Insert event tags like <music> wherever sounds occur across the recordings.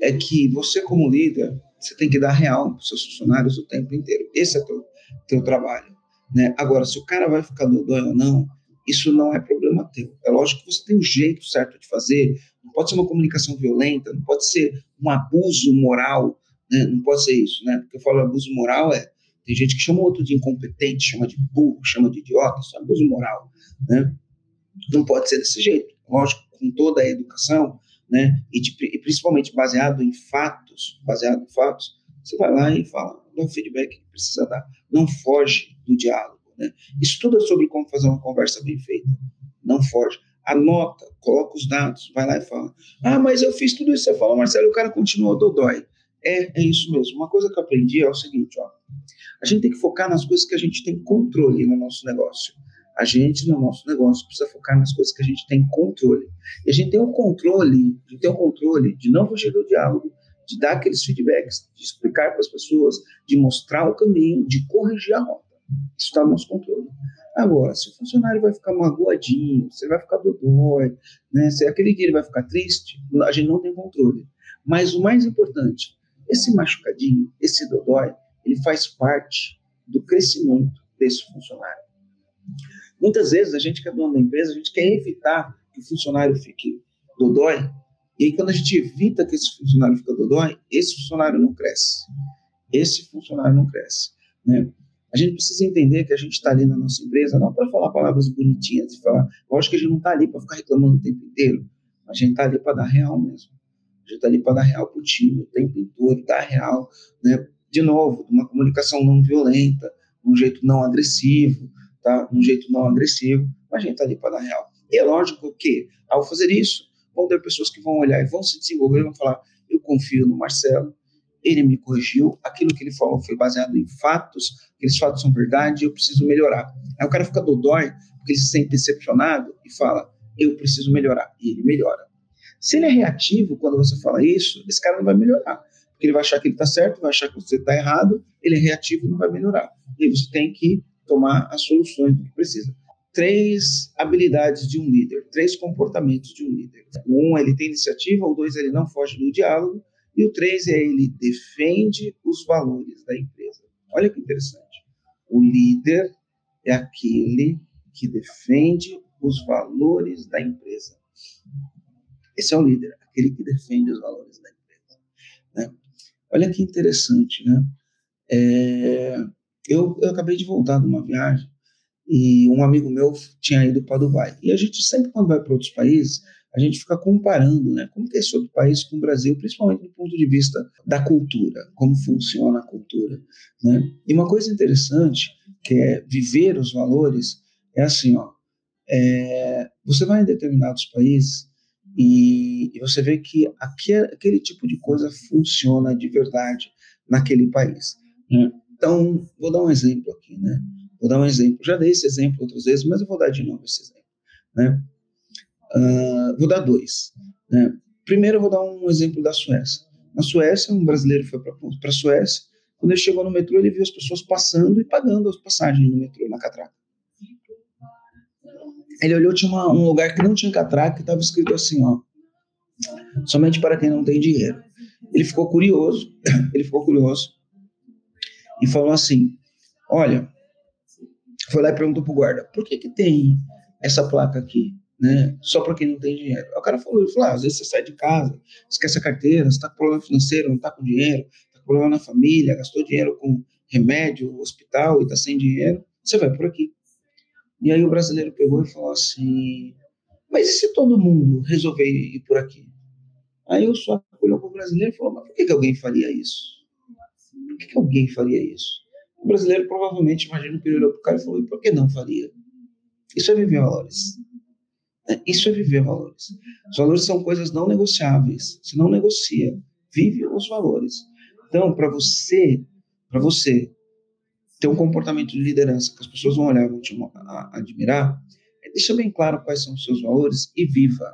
é que você, como líder, você tem que dar real para os seus funcionários o tempo inteiro. Esse é o teu, teu trabalho. Né? Agora, se o cara vai ficar dodói ou não, isso não é problema teu. É lógico que você tem um jeito certo de fazer, não pode ser uma comunicação violenta, não pode ser um abuso moral, né? não pode ser isso. Né? Porque eu falo abuso moral é. Tem gente que chama outro de incompetente, chama de burro, chama de idiota, isso é abuso moral. Né? Não pode ser desse jeito. Lógico, com toda a educação, né? E, de, e, principalmente baseado em fatos, baseado em fatos, você vai lá e fala, dá o feedback que precisa dar. Não foge do diálogo, né? Estuda sobre como fazer uma conversa bem feita. Não foge. Anota, coloca os dados, vai lá e fala. Ah, mas eu fiz tudo isso. Você fala, Marcelo, o cara continua dodói. É, é isso mesmo. Uma coisa que eu aprendi é o seguinte, ó. A gente tem que focar nas coisas que a gente tem controle no nosso negócio a gente, no nosso negócio, precisa focar nas coisas que a gente tem controle. E a gente tem o controle, a gente tem o controle de não fugir do diálogo, de dar aqueles feedbacks, de explicar para as pessoas, de mostrar o caminho, de corrigir a rota. Isso está no nosso controle. Agora, se o funcionário vai ficar magoadinho, se ele vai ficar dodói, né, se aquele dia ele vai ficar triste, a gente não tem controle. Mas o mais importante, esse machucadinho, esse dodói, ele faz parte do crescimento desse funcionário. Muitas vezes a gente que é dono da empresa, a gente quer evitar que o funcionário fique dodói. E aí, quando a gente evita que esse funcionário fique dodói, esse funcionário não cresce. Esse funcionário não cresce. Né? A gente precisa entender que a gente está ali na nossa empresa não para falar palavras bonitinhas e falar. Lógico que a gente não está ali para ficar reclamando o tempo inteiro. A gente está ali para dar real mesmo. A gente está ali para dar real para o time o tempo inteiro, dar real. Né? De novo, uma comunicação não violenta, um jeito não agressivo, tá? um jeito não agressivo, mas a gente está ali para dar real. E é lógico que, ao fazer isso, vão ter pessoas que vão olhar e vão se desenvolver e vão falar: eu confio no Marcelo, ele me corrigiu, aquilo que ele falou foi baseado em fatos, aqueles fatos são verdade, eu preciso melhorar. Aí o cara fica dodói, porque ele se sente decepcionado e fala: eu preciso melhorar. E ele melhora. Se ele é reativo quando você fala isso, esse cara não vai melhorar. Porque ele vai achar que ele está certo, vai achar que você está errado, ele é reativo e não vai melhorar. E você tem que tomar as soluções do que precisa. Três habilidades de um líder, três comportamentos de um líder. Um, ele tem iniciativa, o dois, ele não foge do diálogo, e o três é ele defende os valores da empresa. Olha que interessante. O líder é aquele que defende os valores da empresa. Esse é o líder, aquele que defende os valores da empresa. Né? Olha que interessante, né? É, eu, eu acabei de voltar de uma viagem e um amigo meu tinha ido para Dubai. E a gente sempre, quando vai para outros países, a gente fica comparando, né? Como que é esse outro país com o Brasil, principalmente do ponto de vista da cultura, como funciona a cultura, né? E uma coisa interessante, que é viver os valores, é assim, ó, é, você vai em determinados países e, e você vê que aquele, aquele tipo de coisa funciona de verdade naquele país, né? Então, vou dar um exemplo aqui, né? Vou dar um exemplo. Já dei esse exemplo outras vezes, mas eu vou dar de novo esse exemplo, né? Uh, vou dar dois. Né? Primeiro, eu vou dar um exemplo da Suécia. Na Suécia, um brasileiro foi para a Suécia. Quando ele chegou no metrô, ele viu as pessoas passando e pagando as passagens no metrô, na catraca. Ele olhou, tinha uma, um lugar que não tinha catraca e estava escrito assim, ó, somente para quem não tem dinheiro. Ele ficou curioso, <coughs> ele ficou curioso e falou assim: Olha, foi lá e perguntou pro guarda: por que, que tem essa placa aqui? Né? Só para quem não tem dinheiro. o cara falou: ele falou ah, às vezes você sai de casa, esquece a carteira, você está com problema financeiro, não está com dinheiro, está com problema na família, gastou dinheiro com remédio, hospital e está sem dinheiro, você vai por aqui. E aí o brasileiro pegou e falou assim: Mas e se todo mundo resolver ir por aqui? Aí o só olhou para o brasileiro e falou: Mas por que, que alguém faria isso? Por que, que alguém faria isso? O brasileiro provavelmente, imagina que ele olhou para o cara e falou: e por que não faria? Isso é viver valores. É, isso é viver valores. Os valores são coisas não negociáveis. Se não negocia, vive os valores. Então, para você, para você ter um comportamento de liderança que as pessoas vão olhar, vão te admirar, é, deixa bem claro quais são os seus valores e viva.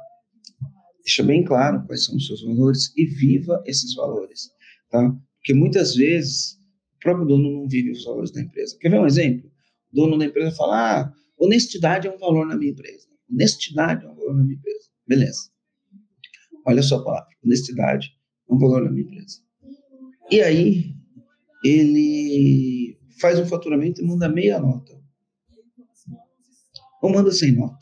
Deixa bem claro quais são os seus valores e viva esses valores, tá? Porque muitas vezes o próprio dono não vive os valores da empresa. Quer ver um exemplo? O dono da empresa fala: ah, honestidade é um valor na minha empresa. Honestidade é um valor na minha empresa. Beleza. Olha só a palavra. Honestidade é um valor na minha empresa. E aí, ele faz um faturamento e manda meia nota. Ou manda sem nota.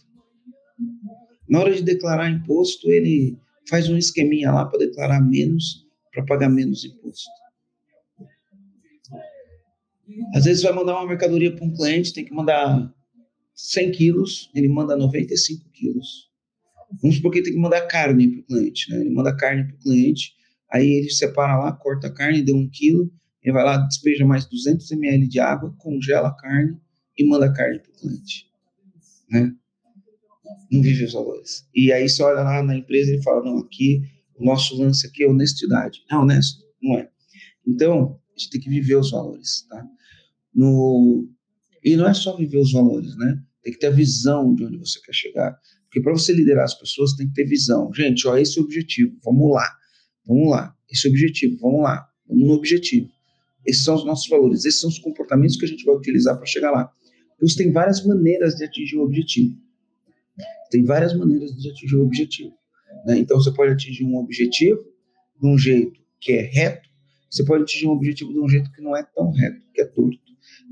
Na hora de declarar imposto, ele faz um esqueminha lá para declarar menos, para pagar menos imposto. Às vezes vai mandar uma mercadoria para um cliente, tem que mandar 100 quilos, ele manda 95 quilos. Vamos supor que tem que mandar carne para o cliente, né? Ele manda carne para o cliente, aí ele separa lá, corta a carne, deu um quilo, ele vai lá, despeja mais 200 ml de água, congela a carne e manda a carne para o cliente, né? Não vive os valores. E aí você olha lá na empresa e fala, não, aqui, o nosso lance aqui é honestidade. É honesto? Não é. Então, gente tem que viver os valores, tá? No... E não é só viver os valores, né? Tem que ter a visão de onde você quer chegar. Porque para você liderar as pessoas, tem que ter visão. Gente, ó, esse é o objetivo. Vamos lá. Vamos lá. Esse é o objetivo. Vamos lá. Vamos no objetivo. Esses são os nossos valores. Esses são os comportamentos que a gente vai utilizar para chegar lá. Então, tem várias maneiras de atingir o objetivo. Tem várias maneiras de atingir o objetivo. Né? Então, você pode atingir um objetivo de um jeito que é reto. Você pode atingir um objetivo de um jeito que não é tão reto, que é torto.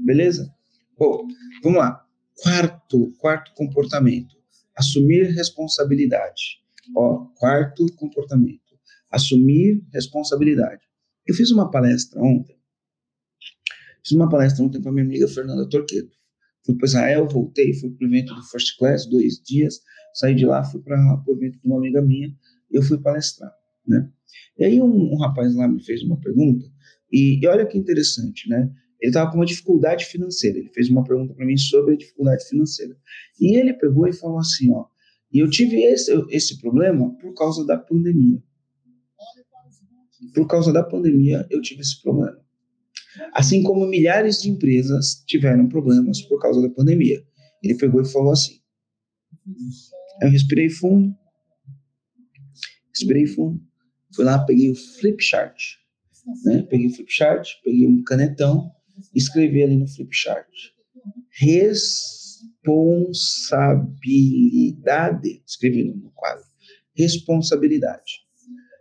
Beleza? Bom, vamos lá. Quarto, quarto comportamento, assumir responsabilidade. Ó, quarto comportamento, assumir responsabilidade. Eu fiz uma palestra ontem. Fiz uma palestra ontem com a minha amiga Fernanda Torqueto. Fui para Israel, voltei, fui para o evento do First Class, dois dias. Saí de lá, fui para o evento de uma amiga minha. Eu fui palestrar, né? E aí um, um rapaz lá me fez uma pergunta e, e olha que interessante, né? Ele estava com uma dificuldade financeira. Ele fez uma pergunta para mim sobre a dificuldade financeira. E ele pegou e falou assim, ó, e eu tive esse, esse problema por causa da pandemia. Por causa da pandemia, eu tive esse problema. Assim como milhares de empresas tiveram problemas por causa da pandemia. Ele pegou e falou assim. Eu respirei fundo, respirei fundo, fui lá, peguei o flip chart, né? Peguei o flip chart, peguei um canetão escrever ali no flipchart. Responsabilidade. Escrevi no quadro. Responsabilidade.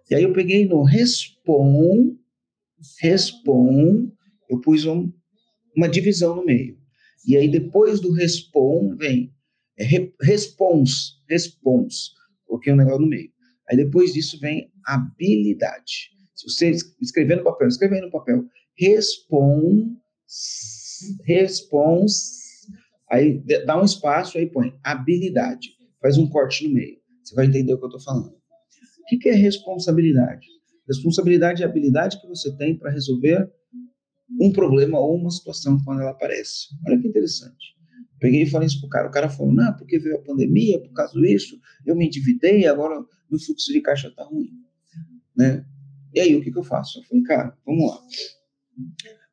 E aí eu peguei no respon, respon, eu pus um, uma divisão no meio. E aí depois do respon vem é, respons, respons. Coloquei um negócio no meio. Aí depois disso vem habilidade. Se você escrever no papel, escrever no papel, respon, respons, aí dá um espaço, aí põe habilidade, faz um corte no meio. Você vai entender o que eu estou falando. O que é responsabilidade? Responsabilidade é a habilidade que você tem para resolver um problema ou uma situação quando ela aparece. Olha que interessante. Peguei e falei isso pro cara. O cara falou: Não, porque veio a pandemia, por causa disso, eu me endividei, agora meu fluxo de caixa está ruim. Né? E aí, o que, que eu faço? Eu falei: Cara, vamos lá.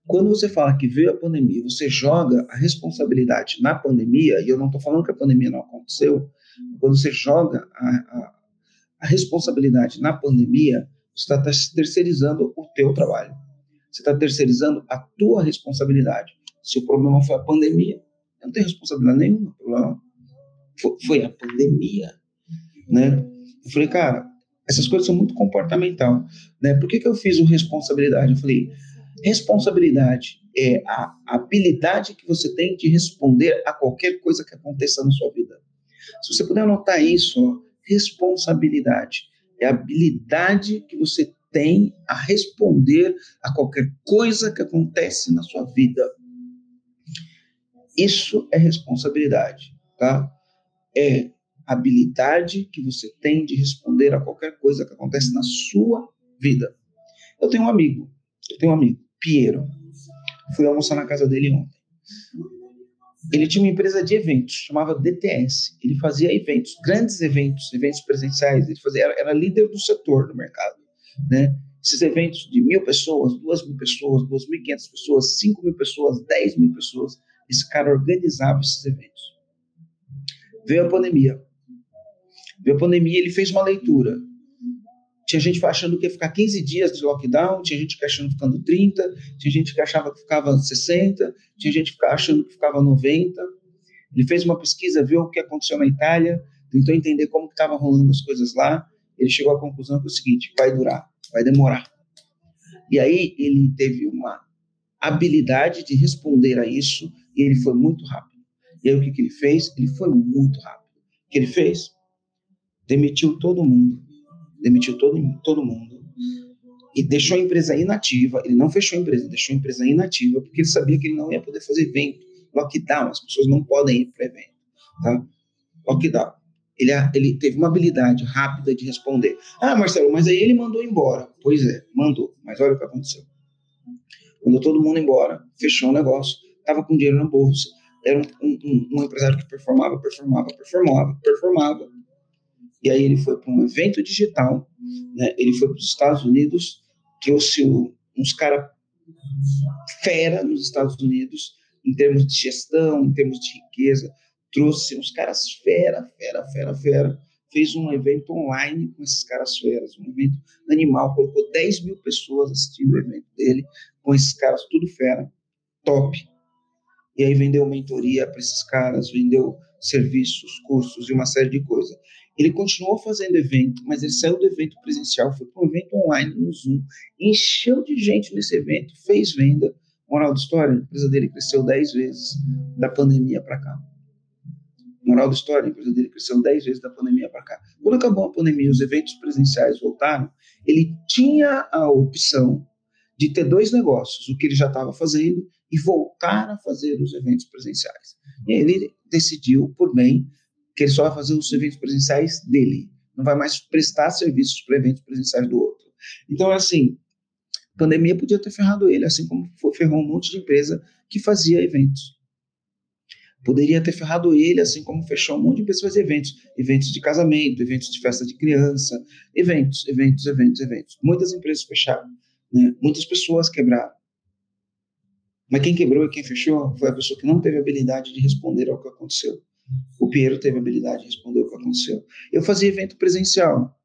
Quando você fala que veio a pandemia, você joga a responsabilidade na pandemia, e eu não estou falando que a pandemia não aconteceu, quando você joga a, a, a responsabilidade na pandemia, você está terceirizando o teu trabalho. Você está terceirizando a tua responsabilidade. Se o problema foi a pandemia, eu não tenho responsabilidade nenhuma. Foi, foi a pandemia, né? Eu falei, cara, essas coisas são muito comportamental, né? Por que, que eu fiz o responsabilidade? Eu falei, Responsabilidade é a habilidade que você tem de responder a qualquer coisa que aconteça na sua vida. Se você puder anotar isso, ó, responsabilidade é a habilidade que você tem a responder a qualquer coisa que acontece na sua vida. Isso é responsabilidade, tá? É habilidade que você tem de responder a qualquer coisa que acontece na sua vida. Eu tenho um amigo, eu tenho um amigo, Piero. Fui almoçar na casa dele ontem. Ele tinha uma empresa de eventos, chamava DTS. Ele fazia eventos, grandes eventos, eventos presenciais. Ele fazia, era, era líder do setor do mercado, né? Esses eventos de mil pessoas, duas mil pessoas, duas mil e quinhentas pessoas, cinco mil pessoas, dez mil pessoas, esse cara organizava esses eventos. Veio a pandemia. Veio a pandemia, ele fez uma leitura. Tinha gente achando que ia ficar 15 dias de lockdown, tinha gente achando que ficando 30, tinha gente que achava que ficava 60, tinha gente achando que ficava 90. Ele fez uma pesquisa, viu o que aconteceu na Itália, tentou entender como que estavam rolando as coisas lá. Ele chegou à conclusão que é o seguinte: vai durar, vai demorar. E aí ele teve uma habilidade de responder a isso e ele foi muito rápido. E aí o que, que ele fez? Ele foi muito rápido. O que ele fez? Demitiu todo mundo. Demitiu todo, todo mundo. E deixou a empresa inativa. Ele não fechou a empresa, deixou a empresa inativa, porque ele sabia que ele não ia poder fazer evento. Lockdown, as pessoas não podem ir para evento. Tá? Lockdown. Ele, ele teve uma habilidade rápida de responder. Ah, Marcelo, mas aí ele mandou embora. Pois é, mandou. Mas olha o que aconteceu. Mandou todo mundo embora, fechou o negócio, estava com dinheiro na bolsa, era um, um, um, empresário que performava, performava, performava, performava. E aí ele foi para um evento digital, né? ele foi para os Estados Unidos, trouxe uns caras fera nos Estados Unidos, em termos de gestão, em termos de riqueza, trouxe uns caras fera, fera, fera, fera, fez um evento online com esses caras feras, um evento animal, colocou 10 mil pessoas assistindo o evento dele, com esses caras tudo fera, top. E aí vendeu mentoria para esses caras, vendeu serviços, cursos e uma série de coisas. Ele continuou fazendo evento, mas ele saiu do evento presencial, foi para um evento online no Zoom, encheu de gente nesse evento, fez venda. Moral da história, a empresa dele cresceu 10 vezes da pandemia para cá. Moral da história, a empresa dele cresceu 10 vezes da pandemia para cá. Quando acabou a pandemia, os eventos presenciais voltaram, ele tinha a opção de ter dois negócios, o que ele já estava fazendo e voltar a fazer os eventos presenciais. E ele decidiu, por bem, que ele só vai fazer os eventos presenciais dele, não vai mais prestar serviços para eventos presenciais do outro. Então, assim, a pandemia podia ter ferrado ele, assim como ferrou um monte de empresa que fazia eventos. Poderia ter ferrado ele, assim como fechou um monte de pessoas eventos. Eventos de casamento, eventos de festa de criança, eventos, eventos, eventos, eventos. Muitas empresas fecharam, né? muitas pessoas quebraram. Mas quem quebrou e quem fechou foi a pessoa que não teve habilidade de responder ao que aconteceu. O Piero teve habilidade de responder o que aconteceu. Eu fazia evento presencial.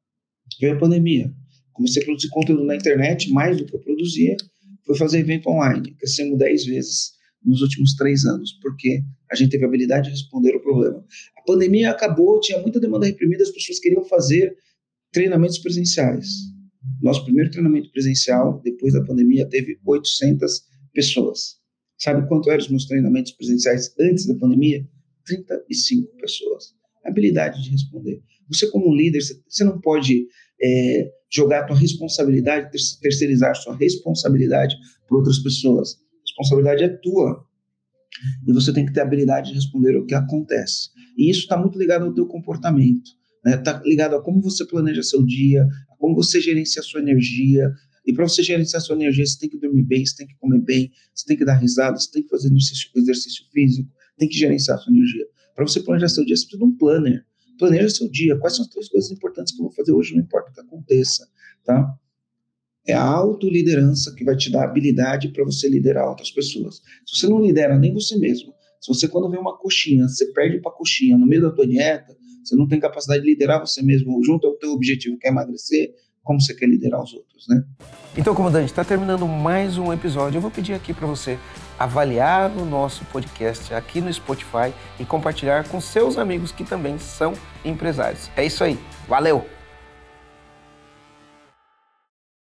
Veio a pandemia. Comecei a produzir conteúdo na internet, mais do que eu produzia. Fui fazer evento online. Crescemos 10 vezes nos últimos três anos, porque a gente teve a habilidade de responder o problema. A pandemia acabou, tinha muita demanda reprimida, as pessoas queriam fazer treinamentos presenciais. Nosso primeiro treinamento presencial, depois da pandemia, teve 800 pessoas. Sabe quanto eram os meus treinamentos presenciais antes da pandemia? 35 pessoas. Habilidade de responder. Você, como líder, você não pode é, jogar a tua responsabilidade, terceirizar sua responsabilidade para outras pessoas. A responsabilidade é tua. E você tem que ter habilidade de responder o que acontece. E isso está muito ligado ao teu comportamento. Está né? Tá ligado a como você planeja seu dia, a como você gerencia a sua energia, e para você gerenciar sua energia, você tem que dormir bem, você tem que comer bem, você tem que dar risada, você tem que fazer exercício, exercício físico, tem que gerenciar a sua energia. Para você planejar seu dia, você precisa de um planner. Planeja seu dia. Quais são as três coisas importantes que eu vou fazer hoje, não importa o que aconteça, tá? É a autoliderança que vai te dar habilidade para você liderar outras pessoas. Se você não lidera nem você mesmo, se você quando vê uma coxinha, você perde para coxinha no meio da tua dieta, você não tem capacidade de liderar você mesmo junto ao teu objetivo, que é emagrecer, como você quer liderar os outros, né? Então, comandante, está terminando mais um episódio. Eu vou pedir aqui para você avaliar o nosso podcast aqui no Spotify e compartilhar com seus amigos que também são empresários. É isso aí. Valeu!